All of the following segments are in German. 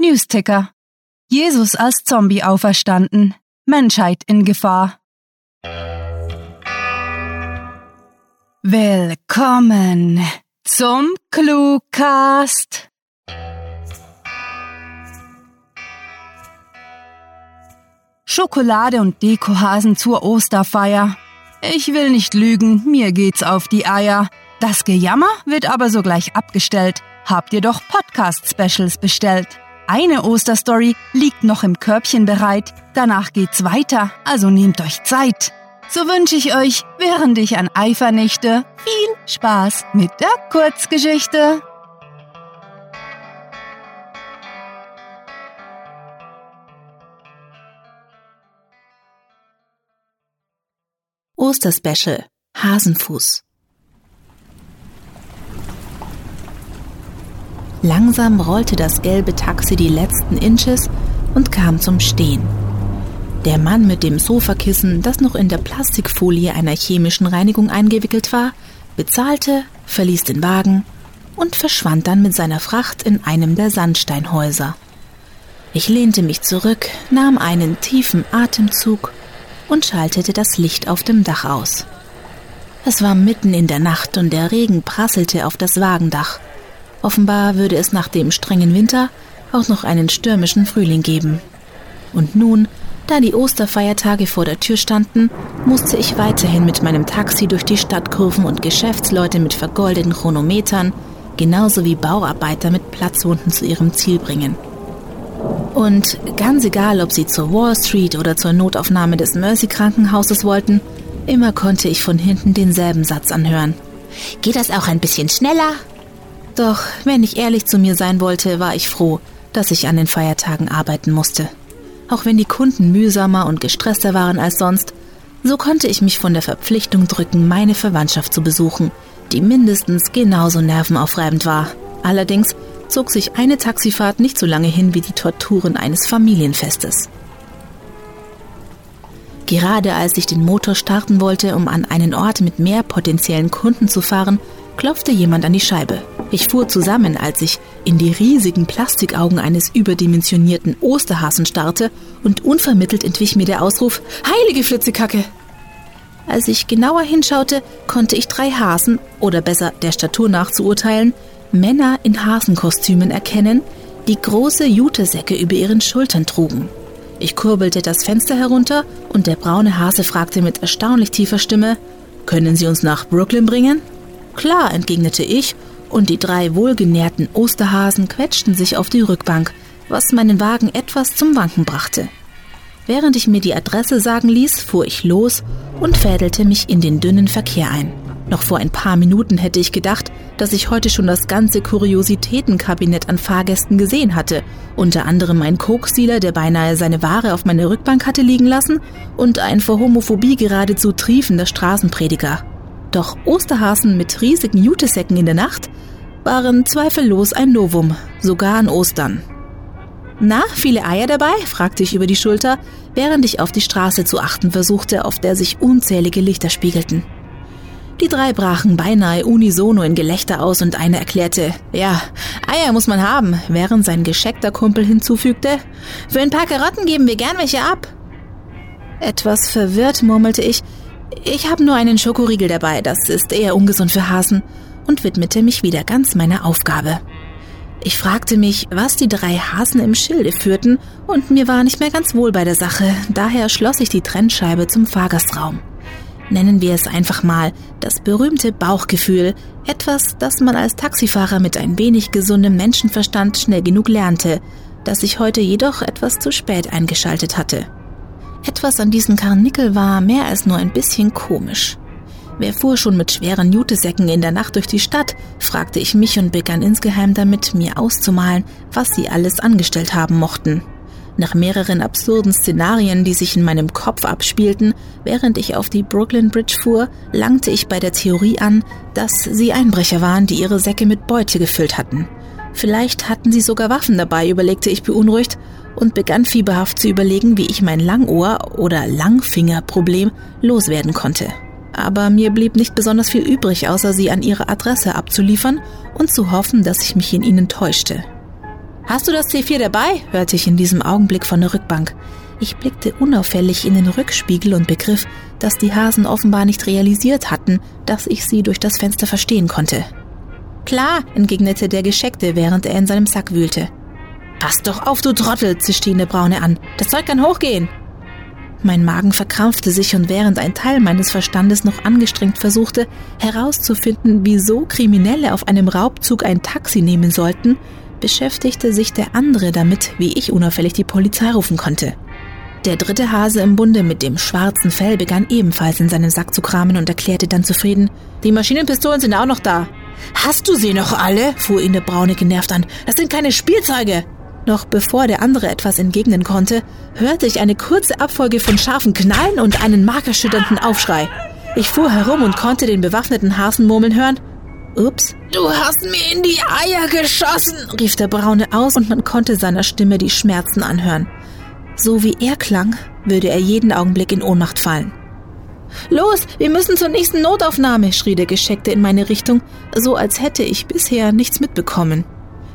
Newsticker. Jesus als Zombie auferstanden. Menschheit in Gefahr. Willkommen zum Cluecast. Schokolade und Dekohasen zur Osterfeier. Ich will nicht lügen, mir geht's auf die Eier. Das Gejammer wird aber sogleich abgestellt. Habt ihr doch Podcast-Specials bestellt. Eine Osterstory liegt noch im Körbchen bereit. Danach geht's weiter, also nehmt euch Zeit. So wünsche ich euch, während ich an Ei vernichte, viel Spaß mit der Kurzgeschichte. Osterspecial Hasenfuß Langsam rollte das gelbe Taxi die letzten Inches und kam zum Stehen. Der Mann mit dem Sofakissen, das noch in der Plastikfolie einer chemischen Reinigung eingewickelt war, bezahlte, verließ den Wagen und verschwand dann mit seiner Fracht in einem der Sandsteinhäuser. Ich lehnte mich zurück, nahm einen tiefen Atemzug und schaltete das Licht auf dem Dach aus. Es war mitten in der Nacht und der Regen prasselte auf das Wagendach. Offenbar würde es nach dem strengen Winter auch noch einen stürmischen Frühling geben. Und nun, da die Osterfeiertage vor der Tür standen, musste ich weiterhin mit meinem Taxi durch die Stadtkurven und Geschäftsleute mit vergoldeten Chronometern, genauso wie Bauarbeiter mit Platzwunden zu ihrem Ziel bringen. Und ganz egal, ob sie zur Wall Street oder zur Notaufnahme des Mercy Krankenhauses wollten, immer konnte ich von hinten denselben Satz anhören. Geht das auch ein bisschen schneller? Doch, wenn ich ehrlich zu mir sein wollte, war ich froh, dass ich an den Feiertagen arbeiten musste. Auch wenn die Kunden mühsamer und gestresster waren als sonst, so konnte ich mich von der Verpflichtung drücken, meine Verwandtschaft zu besuchen, die mindestens genauso nervenaufreibend war. Allerdings zog sich eine Taxifahrt nicht so lange hin wie die Torturen eines Familienfestes. Gerade als ich den Motor starten wollte, um an einen Ort mit mehr potenziellen Kunden zu fahren, klopfte jemand an die Scheibe. Ich fuhr zusammen, als ich in die riesigen Plastikaugen eines überdimensionierten Osterhasen starrte und unvermittelt entwich mir der Ausruf Heilige Flitzekacke! Als ich genauer hinschaute, konnte ich drei Hasen, oder besser der Statur nach zu urteilen, Männer in Hasenkostümen erkennen, die große Jutesäcke über ihren Schultern trugen. Ich kurbelte das Fenster herunter und der braune Hase fragte mit erstaunlich tiefer Stimme, können Sie uns nach Brooklyn bringen? Klar, entgegnete ich, und die drei wohlgenährten Osterhasen quetschten sich auf die Rückbank, was meinen Wagen etwas zum Wanken brachte. Während ich mir die Adresse sagen ließ, fuhr ich los und fädelte mich in den dünnen Verkehr ein. Noch vor ein paar Minuten hätte ich gedacht, dass ich heute schon das ganze Kuriositätenkabinett an Fahrgästen gesehen hatte, unter anderem ein Koksdealer, der beinahe seine Ware auf meine Rückbank hatte liegen lassen, und ein vor Homophobie geradezu triefender Straßenprediger. Doch Osterhasen mit riesigen Jutesäcken in der Nacht waren zweifellos ein Novum, sogar an Ostern. Na, viele Eier dabei? fragte ich über die Schulter, während ich auf die Straße zu achten versuchte, auf der sich unzählige Lichter spiegelten. Die drei brachen beinahe unisono in Gelächter aus und einer erklärte, ja, Eier muss man haben, während sein gescheckter Kumpel hinzufügte, für ein paar Karotten geben wir gern welche ab. Etwas verwirrt murmelte ich, ich habe nur einen Schokoriegel dabei, das ist eher ungesund für Hasen, und widmete mich wieder ganz meiner Aufgabe. Ich fragte mich, was die drei Hasen im Schilde führten, und mir war nicht mehr ganz wohl bei der Sache, daher schloss ich die Trennscheibe zum Fahrgastraum nennen wir es einfach mal, das berühmte Bauchgefühl, etwas, das man als Taxifahrer mit ein wenig gesundem Menschenverstand schnell genug lernte, das ich heute jedoch etwas zu spät eingeschaltet hatte. Etwas an diesen Karnickel war mehr als nur ein bisschen komisch. Wer fuhr schon mit schweren Jutesäcken in der Nacht durch die Stadt, fragte ich mich und begann insgeheim damit, mir auszumalen, was sie alles angestellt haben mochten. Nach mehreren absurden Szenarien, die sich in meinem Kopf abspielten, während ich auf die Brooklyn Bridge fuhr, langte ich bei der Theorie an, dass sie Einbrecher waren, die ihre Säcke mit Beute gefüllt hatten. Vielleicht hatten sie sogar Waffen dabei, überlegte ich beunruhigt und begann fieberhaft zu überlegen, wie ich mein Langohr- oder Langfingerproblem loswerden konnte. Aber mir blieb nicht besonders viel übrig, außer sie an ihre Adresse abzuliefern und zu hoffen, dass ich mich in ihnen täuschte. Hast du das C4 dabei? hörte ich in diesem Augenblick von der Rückbank. Ich blickte unauffällig in den Rückspiegel und begriff, dass die Hasen offenbar nicht realisiert hatten, dass ich sie durch das Fenster verstehen konnte. Klar, entgegnete der Gescheckte, während er in seinem Sack wühlte. Pass doch auf, du Trottel, zischte ihn der Braune an. Das Zeug kann hochgehen. Mein Magen verkrampfte sich und während ein Teil meines Verstandes noch angestrengt versuchte, herauszufinden, wieso Kriminelle auf einem Raubzug ein Taxi nehmen sollten, beschäftigte sich der andere damit, wie ich unauffällig die Polizei rufen konnte. Der dritte Hase im Bunde mit dem schwarzen Fell begann ebenfalls in seinen Sack zu kramen und erklärte dann zufrieden, die Maschinenpistolen sind auch noch da. Hast du sie noch alle? fuhr ihn der Braune genervt an. Das sind keine Spielzeuge. Noch bevor der andere etwas entgegnen konnte, hörte ich eine kurze Abfolge von scharfen Knallen und einen markerschütternden Aufschrei. Ich fuhr herum und konnte den bewaffneten Hasen murmeln hören. Ups. Du hast mir in die Eier geschossen, rief der Braune aus und man konnte seiner Stimme die Schmerzen anhören. So wie er klang, würde er jeden Augenblick in Ohnmacht fallen. Los, wir müssen zur nächsten Notaufnahme, schrie der Gescheckte in meine Richtung, so als hätte ich bisher nichts mitbekommen.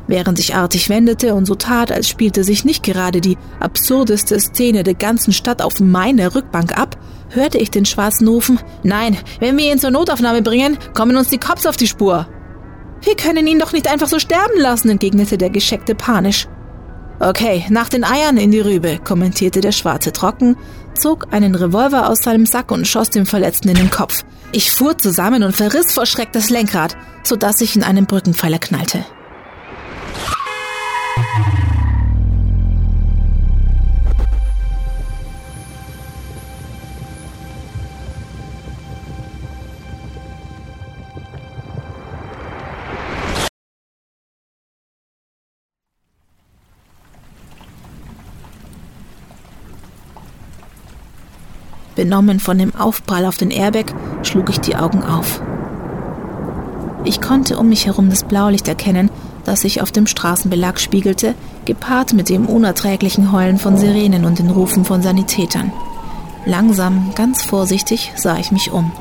Während sich artig wendete und so tat, als spielte sich nicht gerade die absurdeste Szene der ganzen Stadt auf meiner Rückbank ab, hörte ich den Schwarzen rufen, nein, wenn wir ihn zur Notaufnahme bringen, kommen uns die Cops auf die Spur. Wir können ihn doch nicht einfach so sterben lassen, entgegnete der Gescheckte panisch. Okay, nach den Eiern in die Rübe, kommentierte der Schwarze trocken, zog einen Revolver aus seinem Sack und schoss dem Verletzten in den Kopf. Ich fuhr zusammen und verriss vor Schreck das Lenkrad, sodass ich in einen Brückenpfeiler knallte. Benommen von dem Aufprall auf den Airbag schlug ich die Augen auf. Ich konnte um mich herum das Blaulicht erkennen, das sich auf dem Straßenbelag spiegelte, gepaart mit dem unerträglichen Heulen von Sirenen und den Rufen von Sanitätern. Langsam, ganz vorsichtig sah ich mich um.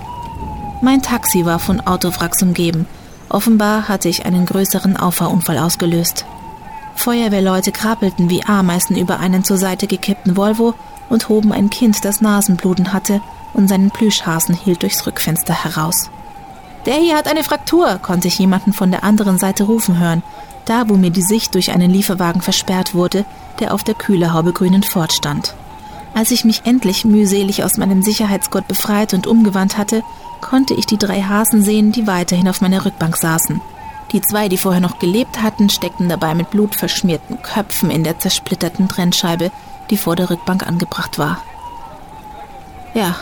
Mein Taxi war von Autowracks umgeben. Offenbar hatte ich einen größeren Auffahrunfall ausgelöst. Feuerwehrleute krabbelten wie Ameisen über einen zur Seite gekippten Volvo und hoben ein Kind, das Nasenbluten hatte und seinen Plüschhasen hielt durchs Rückfenster heraus. Der hier hat eine Fraktur, konnte ich jemanden von der anderen Seite rufen hören, da wo mir die Sicht durch einen Lieferwagen versperrt wurde, der auf der Kühlerhaube grünen Fort stand. Als ich mich endlich mühselig aus meinem Sicherheitsgurt befreit und umgewandt hatte, konnte ich die drei Hasen sehen, die weiterhin auf meiner Rückbank saßen. Die zwei, die vorher noch gelebt hatten, steckten dabei mit blutverschmierten Köpfen in der zersplitterten Trennscheibe, die vor der Rückbank angebracht war. Ja,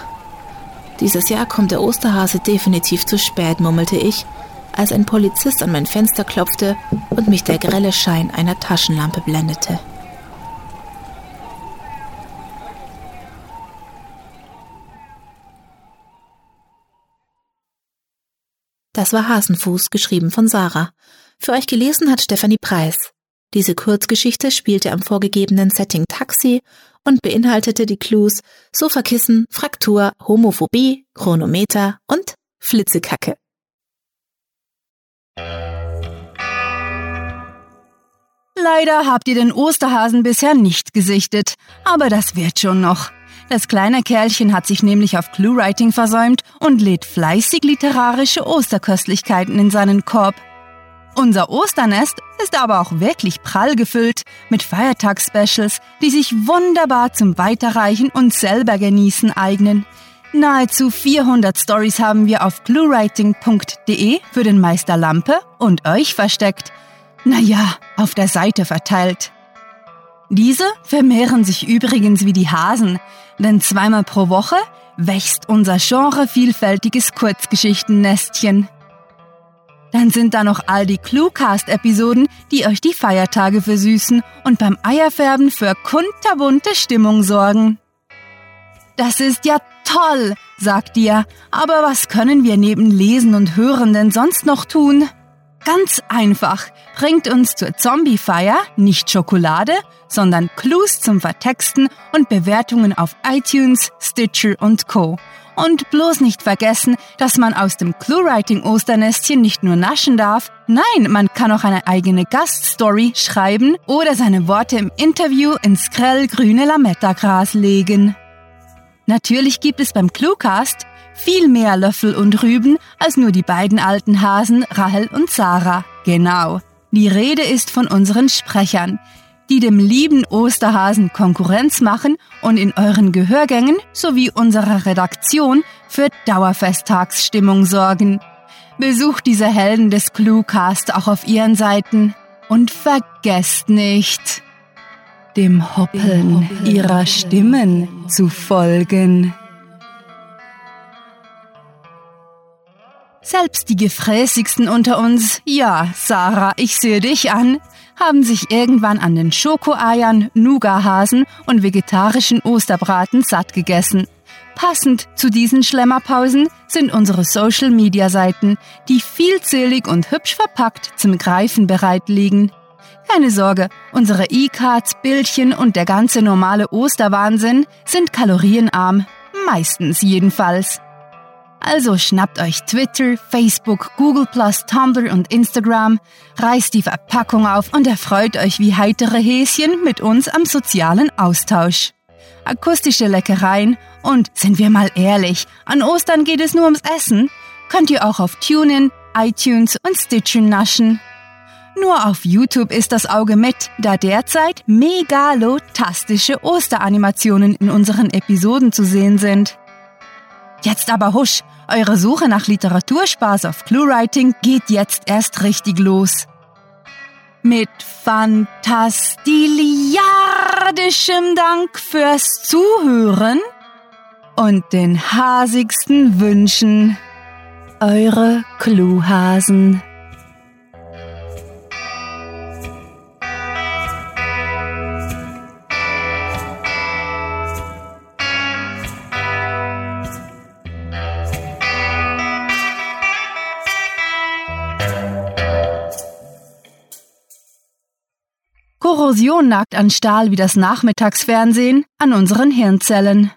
dieses Jahr kommt der Osterhase definitiv zu spät, murmelte ich, als ein Polizist an mein Fenster klopfte und mich der grelle Schein einer Taschenlampe blendete. Das war Hasenfuß, geschrieben von Sarah. Für euch gelesen hat Stefanie Preis. Diese Kurzgeschichte spielte am vorgegebenen Setting Taxi und beinhaltete die Clues Sofakissen, Fraktur, Homophobie, Chronometer und Flitzekacke. Leider habt ihr den Osterhasen bisher nicht gesichtet, aber das wird schon noch. Das kleine Kerlchen hat sich nämlich auf Cluewriting versäumt und lädt fleißig literarische Osterköstlichkeiten in seinen Korb. Unser Osternest ist aber auch wirklich prall gefüllt mit Feiertagsspecials, die sich wunderbar zum Weiterreichen und selber genießen eignen. Nahezu 400 Stories haben wir auf cluewriting.de für den Meister Lampe und euch versteckt. Naja, auf der Seite verteilt. Diese vermehren sich übrigens wie die Hasen, denn zweimal pro Woche wächst unser genrevielfältiges Kurzgeschichtennestchen. Dann sind da noch all die Cluecast-Episoden, die euch die Feiertage versüßen und beim Eierfärben für kunterbunte Stimmung sorgen. Das ist ja toll, sagt ihr, aber was können wir neben Lesen und Hören denn sonst noch tun? Ganz einfach, bringt uns zur Zombie-Feier nicht Schokolade, sondern Clues zum Vertexten und Bewertungen auf iTunes, Stitcher und Co. Und bloß nicht vergessen, dass man aus dem Clue-Writing-Osternestchen nicht nur naschen darf, nein, man kann auch eine eigene Gaststory schreiben oder seine Worte im Interview ins grellgrüne Lametta-Gras legen. Natürlich gibt es beim Cluecast viel mehr Löffel und Rüben als nur die beiden alten Hasen Rahel und Sarah. Genau. Die Rede ist von unseren Sprechern, die dem lieben Osterhasen Konkurrenz machen und in euren Gehörgängen sowie unserer Redaktion für Dauerfesttagsstimmung sorgen. Besucht diese Helden des Cluecast auch auf ihren Seiten und vergesst nicht, dem Hoppeln ihrer Stimmen zu folgen. Selbst die gefräßigsten unter uns, ja, Sarah, ich sehe dich an, haben sich irgendwann an den Schokoeiern, Nougahasen und vegetarischen Osterbraten satt gegessen. Passend zu diesen Schlemmerpausen sind unsere Social-Media-Seiten, die vielzählig und hübsch verpackt zum Greifen bereit liegen. Keine Sorge, unsere E-Cards, Bildchen und der ganze normale Osterwahnsinn sind kalorienarm, meistens jedenfalls. Also schnappt euch Twitter, Facebook, Google Tumblr und Instagram, reißt die Verpackung auf und erfreut euch wie heitere Häschen mit uns am sozialen Austausch. Akustische Leckereien und, sind wir mal ehrlich, an Ostern geht es nur ums Essen, könnt ihr auch auf TuneIn, iTunes und Stitcher naschen. Nur auf YouTube ist das Auge mit, da derzeit megalotastische Osteranimationen in unseren Episoden zu sehen sind. Jetzt aber husch, eure Suche nach Literaturspaß auf ClueWriting geht jetzt erst richtig los. Mit fantastiliardischem Dank fürs Zuhören und den hasigsten Wünschen. Eure Cluehasen. Korrosion nagt an Stahl wie das Nachmittagsfernsehen an unseren Hirnzellen.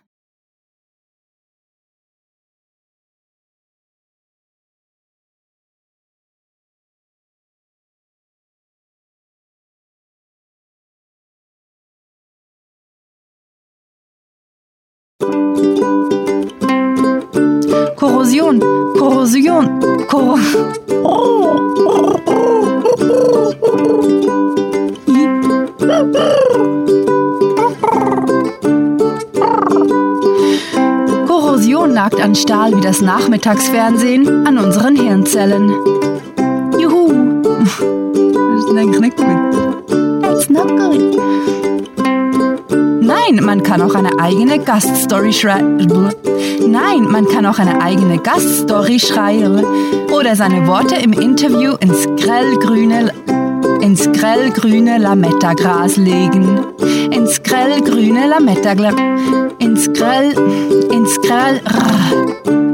Korrosion, Korrosion, Korrosion. Nagt an Stahl wie das Nachmittagsfernsehen an unseren Hirnzellen. Juhu! Das ist nicht gut. That's not good. Nein, man kann auch eine eigene Gaststory schreiben. Nein, man kann auch eine eigene Gaststory schreiben oder seine Worte im Interview ins grellgrüne ins grellgrüne Lametta-Gras legen. Ins grellgrüne Lametta-Gras. Ins grell, ins grell, rrr.